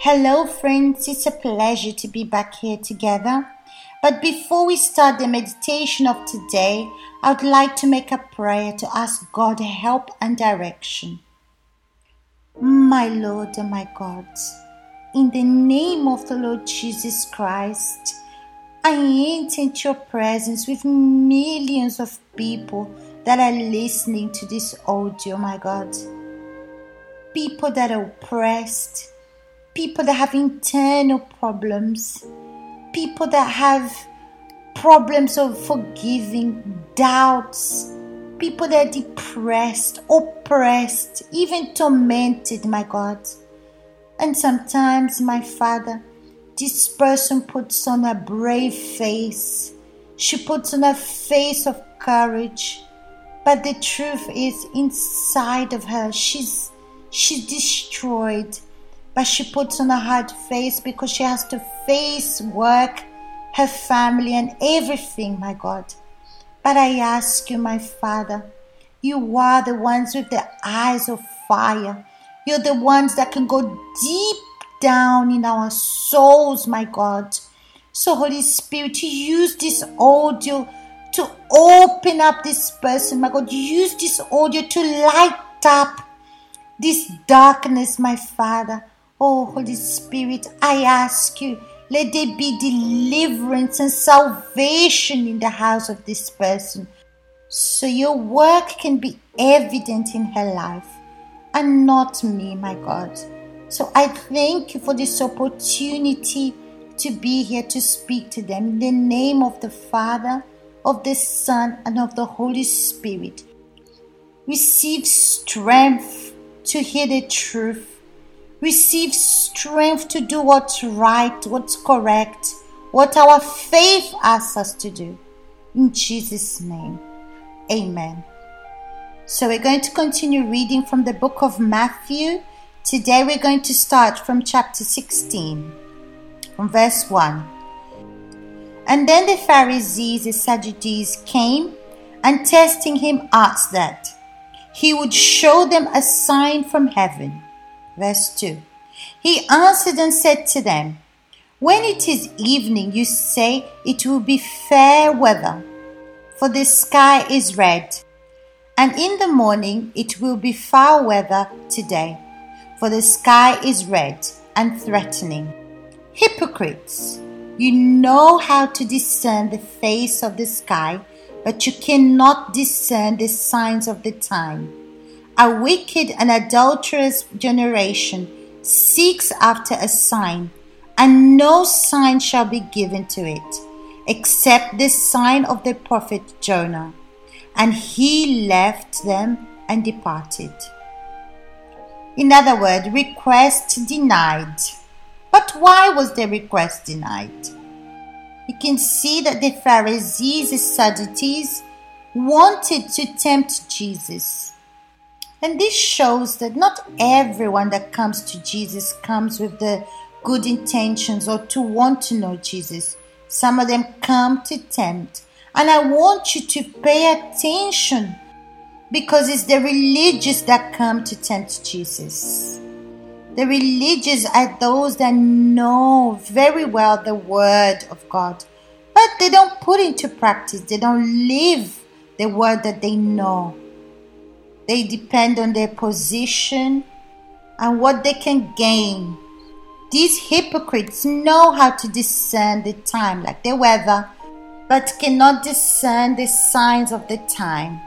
Hello, friends. It's a pleasure to be back here together. But before we start the meditation of today, I would like to make a prayer to ask God help and direction. My Lord and my God, in the name of the Lord Jesus Christ, I enter into your presence with millions of people that are listening to this audio, my God. People that are oppressed people that have internal problems, people that have problems of forgiving, doubts, people that are depressed, oppressed, even tormented, my God. And sometimes, my Father, this person puts on a brave face. She puts on a face of courage. But the truth is inside of her, she's she's destroyed but she puts on a hard face because she has to face work, her family, and everything, my God. But I ask you, my Father, you are the ones with the eyes of fire. You're the ones that can go deep down in our souls, my God. So, Holy Spirit, use this audio to open up this person, my God. Use this audio to light up this darkness, my Father. Oh, Holy Spirit, I ask you, let there be deliverance and salvation in the house of this person so your work can be evident in her life and not me, my God. So I thank you for this opportunity to be here to speak to them in the name of the Father, of the Son, and of the Holy Spirit. Receive strength to hear the truth receive strength to do what's right, what's correct, what our faith asks us to do. In Jesus' name, amen. So we're going to continue reading from the book of Matthew. Today we're going to start from chapter 16, from verse 1. And then the Pharisees and Sadducees came and testing him asked that he would show them a sign from heaven. Verse 2 He answered and said to them, When it is evening, you say it will be fair weather, for the sky is red. And in the morning it will be foul weather today, for the sky is red and threatening. Hypocrites, you know how to discern the face of the sky, but you cannot discern the signs of the time. A wicked and adulterous generation seeks after a sign, and no sign shall be given to it, except the sign of the prophet Jonah. And he left them and departed. In other words, request denied. But why was the request denied? You can see that the Pharisees and Sadducees wanted to tempt Jesus. And this shows that not everyone that comes to Jesus comes with the good intentions or to want to know Jesus. Some of them come to tempt. And I want you to pay attention because it's the religious that come to tempt Jesus. The religious are those that know very well the word of God, but they don't put into practice, they don't live the word that they know. They depend on their position and what they can gain. These hypocrites know how to discern the time, like the weather, but cannot discern the signs of the time.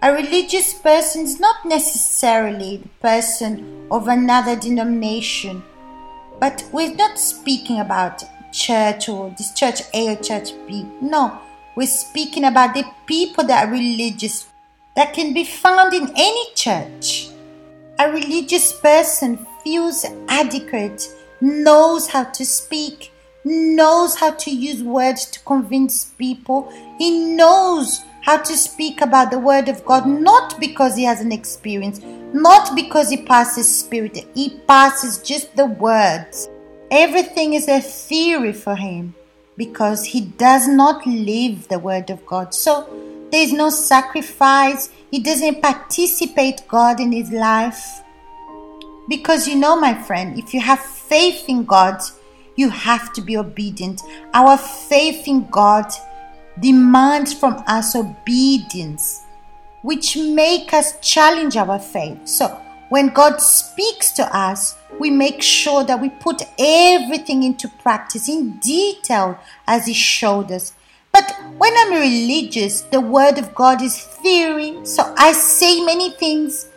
A religious person is not necessarily the person of another denomination, but we're not speaking about church or this church A or church B. No, we're speaking about the people that are religious that can be found in any church. A religious person feels adequate, knows how to speak, knows how to use words to convince people. He knows how to speak about the Word of God, not because he has an experience, not because he passes Spirit, he passes just the words. Everything is a theory for him because he does not live the Word of God. So there is no sacrifice. He doesn't participate God in his life. Because you know, my friend, if you have faith in God, you have to be obedient. Our faith in God demands from us obedience, which make us challenge our faith. So when God speaks to us, we make sure that we put everything into practice in detail as He showed us. But when I'm religious, the Word of God is theory, so I say many things,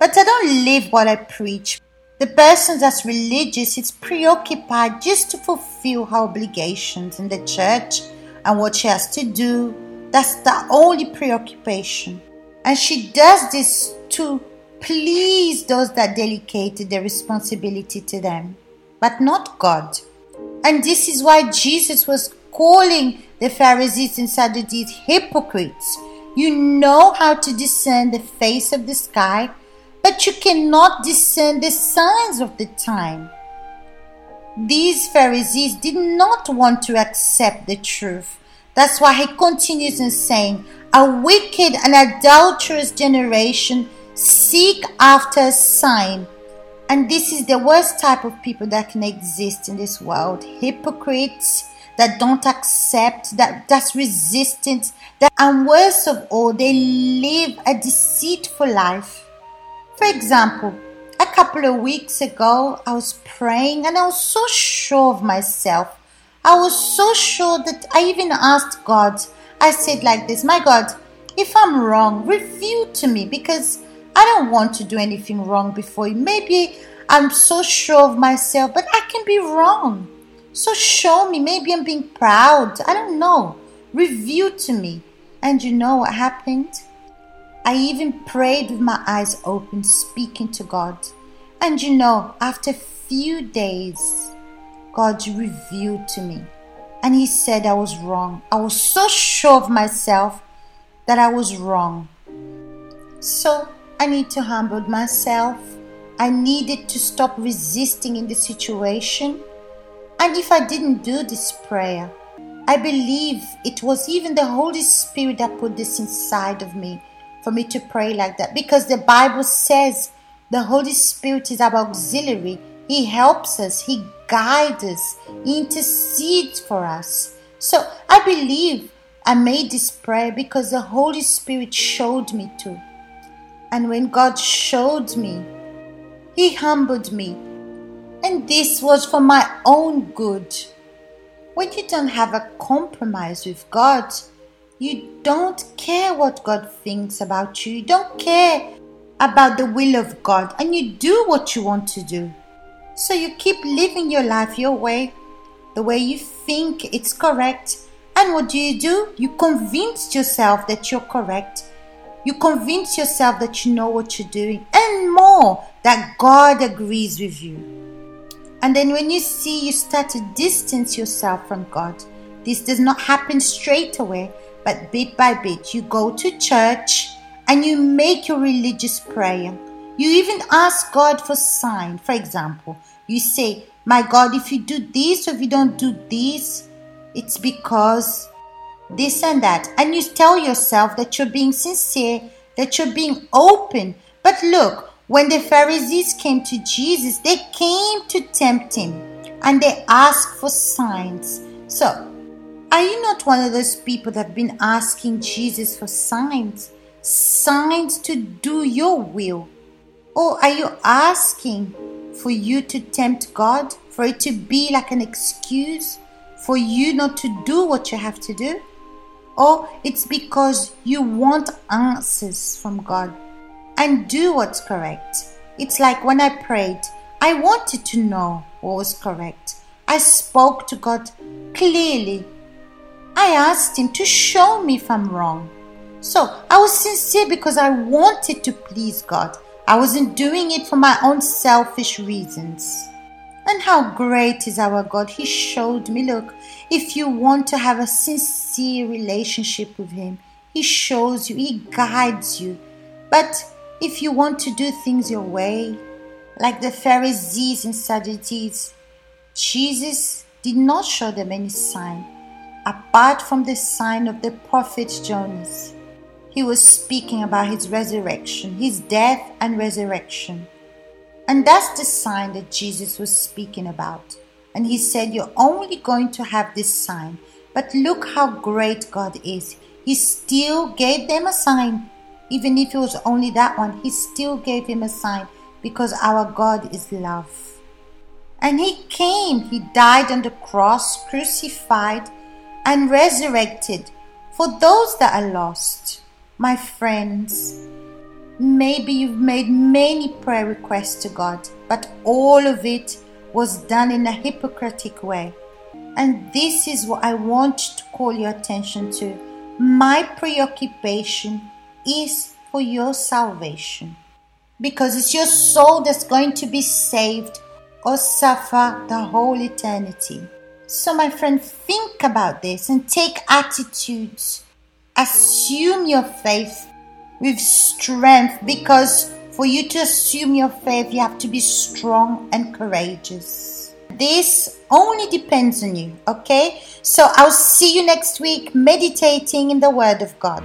but I don't live what I preach. The person that's religious is preoccupied just to fulfill her obligations in the church and what she has to do. That's the only preoccupation. And she does this to please those that delegated the responsibility to them, but not God. And this is why Jesus was calling the Pharisees and Sadducees hypocrites. You know how to discern the face of the sky but you cannot discern the signs of the time. These Pharisees did not want to accept the truth. That's why he continues in saying, A wicked and adulterous generation seek after a sign. And this is the worst type of people that can exist in this world. Hypocrites that don't accept, that that's resistant, that and worst of all, they live a deceitful life. For example, a couple of weeks ago, I was praying and I was so sure of myself. I was so sure that I even asked God, I said like this, My God, if I'm wrong, reveal to me because I don't want to do anything wrong before you. Maybe I'm so sure of myself, but I can be wrong. So show me. Maybe I'm being proud. I don't know. Reveal to me. And you know what happened? I even prayed with my eyes open, speaking to God. And you know, after a few days, God revealed to me. And He said I was wrong. I was so sure of myself that I was wrong. So I need to humble myself. I needed to stop resisting in the situation. And if I didn't do this prayer, I believe it was even the Holy Spirit that put this inside of me for me to pray like that because the Bible says the Holy Spirit is our auxiliary. He helps us, He guides us, He intercedes for us. So I believe I made this prayer because the Holy Spirit showed me to. And when God showed me, He humbled me. And this was for my own good. When you don't have a compromise with God, you don't care what God thinks about you. You don't care about the will of God. And you do what you want to do. So you keep living your life your way, the way you think it's correct. And what do you do? You convince yourself that you're correct. You convince yourself that you know what you're doing and more that God agrees with you. And then when you see you start to distance yourself from God, this does not happen straight away but bit by bit, you go to church and you make your religious prayer. You even ask God for sign. For example, you say, My God, if you do this or if you don't do this, it's because this and that. And you tell yourself that you're being sincere, that you're being open. But look, when the Pharisees came to Jesus, they came to tempt him and they asked for signs. So are you not one of those people that have been asking Jesus for signs? Signs to do your will? Or are you asking for you to tempt God? For it to be like an excuse for you not to do what you have to do? Or it's because you want answers from God and do what's correct. It's like when I prayed, I wanted to know what was correct. I spoke to God clearly I asked him to show me if I'm wrong. So I was sincere because I wanted to please God. I wasn't doing it for my own selfish reasons. And how great is our God! He showed me look, if you want to have a sincere relationship with Him, He shows you, He guides you. But if you want to do things your way, like the Pharisees and Sadducees, Jesus did not show them any sign apart from the sign of the prophet Jonas. He was speaking about his resurrection, his death and resurrection. And that's the sign that Jesus was speaking about. And he said, You're only going to have this sign. But look how great God is. He still gave them a sign. Even if it was only that one, he still gave him a sign because our God is love. And he came, he died on the cross, crucified, and resurrected for those that are lost. My friends, maybe you've made many prayer requests to God, but all of it was done in a hypocritic way. And this is what I want to call your attention to. My preoccupation is for your salvation because it's your soul that's going to be saved or suffer the whole eternity. So, my friend, think about this and take attitudes. Assume your faith with strength because for you to assume your faith, you have to be strong and courageous. This only depends on you, okay? So, I'll see you next week meditating in the Word of God.